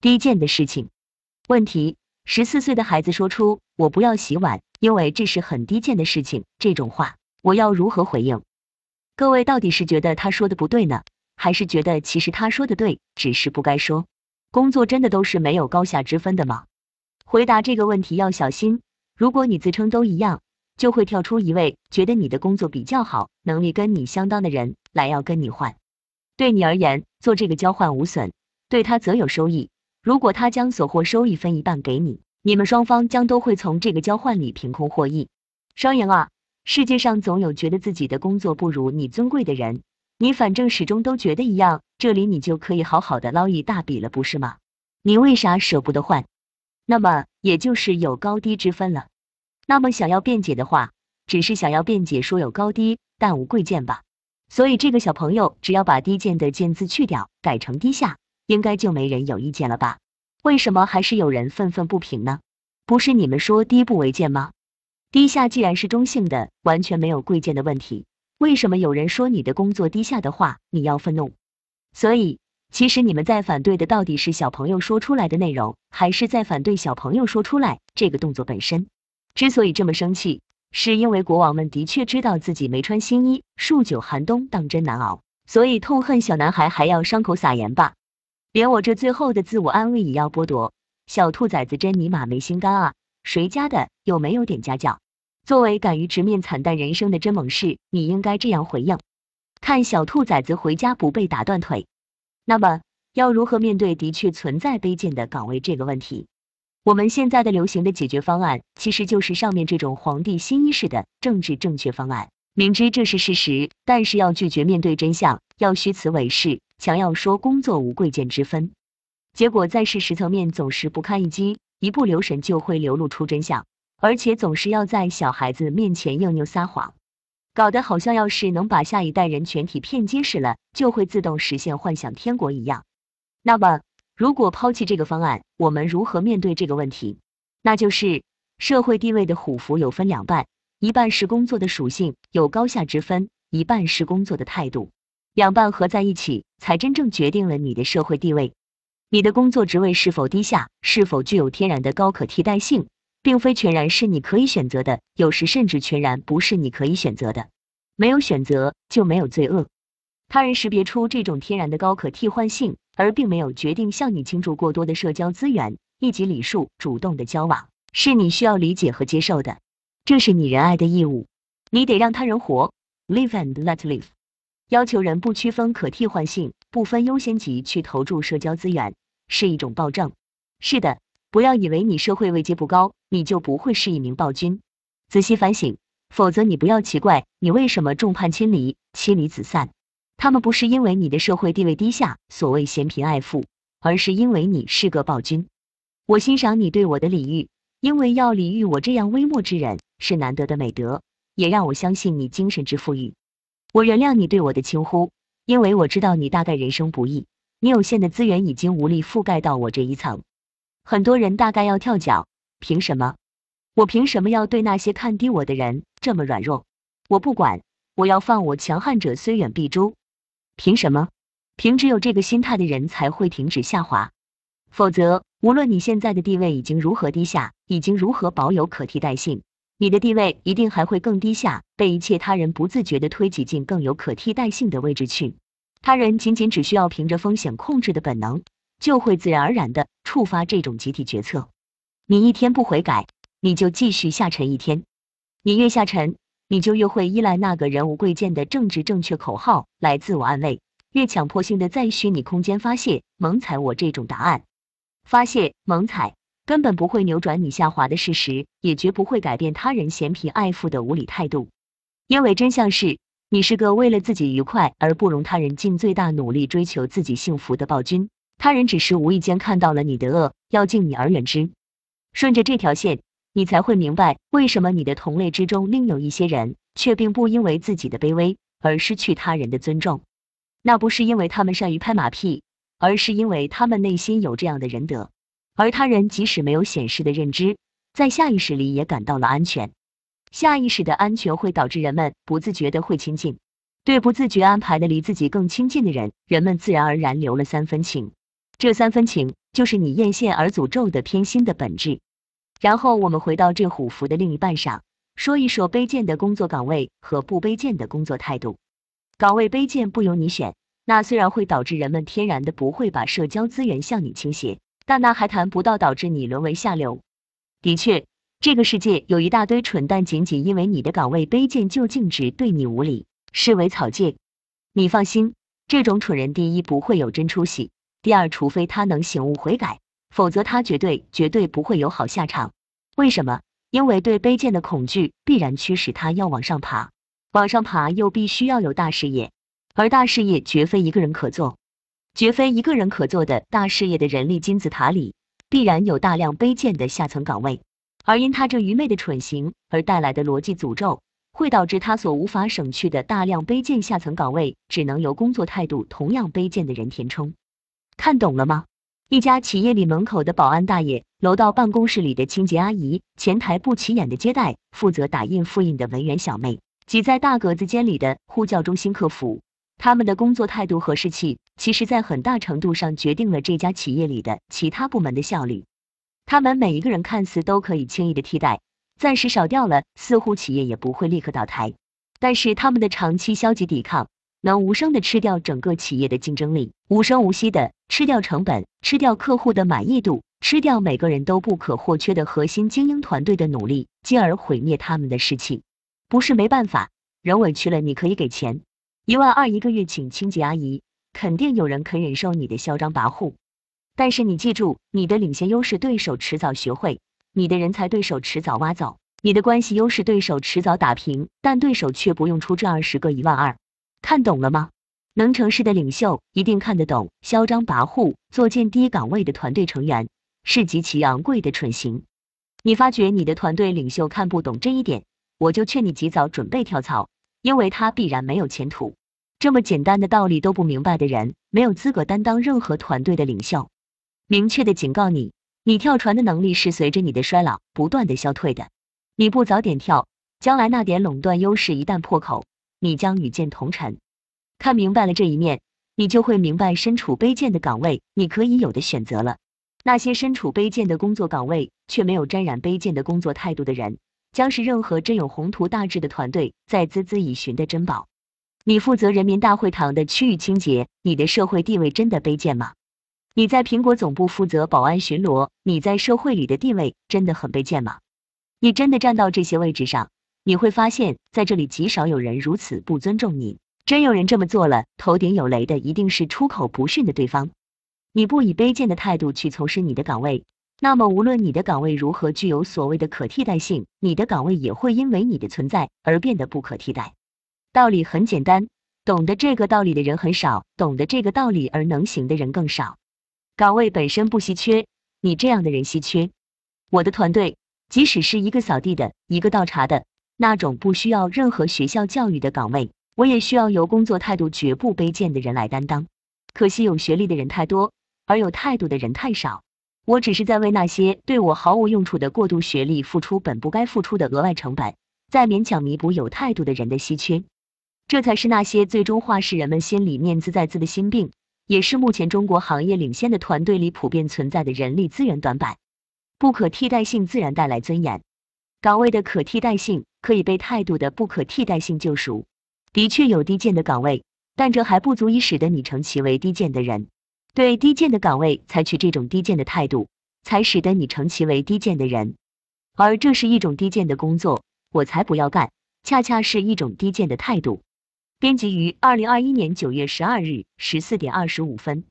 低贱的事情。问题：十四岁的孩子说出“我不要洗碗，因为这是很低贱的事情”这种话，我要如何回应？各位到底是觉得他说的不对呢，还是觉得其实他说的对，只是不该说？工作真的都是没有高下之分的吗？回答这个问题要小心，如果你自称都一样，就会跳出一位觉得你的工作比较好、能力跟你相当的人来要跟你换。对你而言，做这个交换无损，对他则有收益。如果他将所获收益分一半给你，你们双方将都会从这个交换里凭空获益。双赢啊！世界上总有觉得自己的工作不如你尊贵的人，你反正始终都觉得一样，这里你就可以好好的捞一大笔了，不是吗？你为啥舍不得换？那么也就是有高低之分了。那么想要辩解的话，只是想要辩解说有高低，但无贵贱吧。所以这个小朋友只要把低贱的贱字去掉，改成低下。应该就没人有意见了吧？为什么还是有人愤愤不平呢？不是你们说低不为贱吗？低下既然是中性的，完全没有贵贱的问题，为什么有人说你的工作低下的话，你要愤怒？所以，其实你们在反对的到底是小朋友说出来的内容，还是在反对小朋友说出来这个动作本身？之所以这么生气，是因为国王们的确知道自己没穿新衣，数九寒冬当真难熬，所以痛恨小男孩还要伤口撒盐吧。连我这最后的自我安慰也要剥夺，小兔崽子真尼玛没心肝啊！谁家的有没有点家教？作为敢于直面惨淡人生的真猛士，你应该这样回应：看小兔崽子回家不被打断腿。那么要如何面对的确存在卑贱的岗位这个问题？我们现在的流行的解决方案，其实就是上面这种皇帝新衣式的政治正确方案。明知这是事实，但是要拒绝面对真相，要虚词伪饰。强要说工作无贵贱之分，结果在事实层面总是不堪一击，一不留神就会流露出真相，而且总是要在小孩子面前硬拗撒谎，搞得好像要是能把下一代人全体骗结实了，就会自动实现幻想天国一样。那么，如果抛弃这个方案，我们如何面对这个问题？那就是社会地位的虎符有分两半，一半是工作的属性有高下之分，一半是工作的态度。两半合在一起，才真正决定了你的社会地位。你的工作职位是否低下，是否具有天然的高可替代性，并非全然是你可以选择的，有时甚至全然不是你可以选择的。没有选择就没有罪恶。他人识别出这种天然的高可替换性，而并没有决定向你倾注过多的社交资源，以及礼数主动的交往，是你需要理解和接受的。这是你仁爱的义务。你得让他人活，live and let live。要求人不区分可替换性、不分优先级去投注社交资源，是一种暴政。是的，不要以为你社会位阶不高，你就不会是一名暴君。仔细反省，否则你不要奇怪你为什么众叛亲离、妻离子散。他们不是因为你的社会地位低下，所谓嫌贫爱富，而是因为你是个暴君。我欣赏你对我的礼遇，因为要礼遇我这样微末之人是难得的美德，也让我相信你精神之富裕。我原谅你对我的轻忽，因为我知道你大概人生不易，你有限的资源已经无力覆盖到我这一层。很多人大概要跳脚，凭什么？我凭什么要对那些看低我的人这么软弱？我不管，我要放我强悍者虽远必诛。凭什么？凭只有这个心态的人才会停止下滑，否则无论你现在的地位已经如何低下，已经如何保有可替代性。你的地位一定还会更低下，被一切他人不自觉的推挤进更有可替代性的位置去。他人仅仅只需要凭着风险控制的本能，就会自然而然的触发这种集体决策。你一天不悔改，你就继续下沉一天。你越下沉，你就越会依赖那个人无贵贱的政治正确口号来自我安慰，越强迫性的在虚拟空间发泄猛踩我这种答案，发泄猛踩。根本不会扭转你下滑的事实，也绝不会改变他人嫌贫爱富的无理态度。因为真相是，你是个为了自己愉快而不容他人尽最大努力追求自己幸福的暴君。他人只是无意间看到了你的恶，要敬你而远之。顺着这条线，你才会明白为什么你的同类之中另有一些人，却并不因为自己的卑微而失去他人的尊重。那不是因为他们善于拍马屁，而是因为他们内心有这样的仁德。而他人即使没有显示的认知，在下意识里也感到了安全。下意识的安全会导致人们不自觉的会亲近，对不自觉安排的离自己更亲近的人，人们自然而然留了三分情。这三分情就是你艳羡而诅咒的偏心的本质。然后我们回到这虎符的另一半上，说一说卑贱的工作岗位和不卑贱的工作态度。岗位卑贱不由你选，那虽然会导致人们天然的不会把社交资源向你倾斜，但那还谈不到导致你沦为下流。的确。这个世界有一大堆蠢蛋，仅仅因为你的岗位卑贱就径直对你无礼，视为草芥。你放心，这种蠢人第一不会有真出息，第二除非他能醒悟悔改，否则他绝对绝对不会有好下场。为什么？因为对卑贱的恐惧必然驱使他要往上爬，往上爬又必须要有大事业，而大事业绝非一个人可做，绝非一个人可做的大事业的人力金字塔里，必然有大量卑贱的下层岗位。而因他这愚昧的蠢行而带来的逻辑诅咒，会导致他所无法省去的大量卑贱下层岗位，只能由工作态度同样卑贱的人填充。看懂了吗？一家企业里门口的保安大爷，楼道办公室里的清洁阿姨，前台不起眼的接待，负责打印复印的文员小妹，挤在大格子间里的呼叫中心客服，他们的工作态度和士气，其实在很大程度上决定了这家企业里的其他部门的效率。他们每一个人看似都可以轻易的替代，暂时少掉了，似乎企业也不会立刻倒台。但是他们的长期消极抵抗，能无声的吃掉整个企业的竞争力，无声无息的吃掉成本，吃掉客户的满意度，吃掉每个人都不可或缺的核心精英团队的努力，进而毁灭他们的士气。不是没办法，人委屈了，你可以给钱，一万二一个月请清洁阿姨，肯定有人肯忍受你的嚣张跋扈。但是你记住，你的领先优势对手迟早学会，你的人才对手迟早挖走，你的关系优势对手迟早打平，但对手却不用出这二十个一万二。看懂了吗？能成事的领袖一定看得懂，嚣张跋扈、作践低岗位的团队成员是极其昂贵的蠢行。你发觉你的团队领袖看不懂这一点，我就劝你及早准备跳槽，因为他必然没有前途。这么简单的道理都不明白的人，没有资格担当任何团队的领袖。明确的警告你，你跳船的能力是随着你的衰老不断的消退的。你不早点跳，将来那点垄断优势一旦破口，你将与剑同尘。看明白了这一面，你就会明白身处卑贱的岗位，你可以有的选择了。那些身处卑贱的工作岗位却没有沾染卑贱的工作态度的人，将是任何真有宏图大志的团队在孜孜以寻的珍宝。你负责人民大会堂的区域清洁，你的社会地位真的卑贱吗？你在苹果总部负责保安巡逻，你在社会里的地位真的很卑贱吗？你真的站到这些位置上，你会发现在这里极少有人如此不尊重你。真有人这么做了，头顶有雷的一定是出口不逊的对方。你不以卑贱的态度去从事你的岗位，那么无论你的岗位如何具有所谓的可替代性，你的岗位也会因为你的存在而变得不可替代。道理很简单，懂得这个道理的人很少，懂得这个道理而能行的人更少。岗位本身不稀缺，你这样的人稀缺。我的团队，即使是一个扫地的，一个倒茶的，那种不需要任何学校教育的岗位，我也需要由工作态度绝不卑贱的人来担当。可惜有学历的人太多，而有态度的人太少。我只是在为那些对我毫无用处的过度学历付出本不该付出的额外成本，在勉强弥补有态度的人的稀缺。这才是那些最终化是人们心里面自在自的心病。也是目前中国行业领先的团队里普遍存在的人力资源短板。不可替代性自然带来尊严，岗位的可替代性可以被态度的不可替代性救赎。的确有低贱的岗位，但这还不足以使得你成其为低贱的人。对低贱的岗位采取这种低贱的态度，才使得你成其为低贱的人。而这是一种低贱的工作，我才不要干，恰恰是一种低贱的态度。编辑于二零二一年九月十二日十四点二十五分。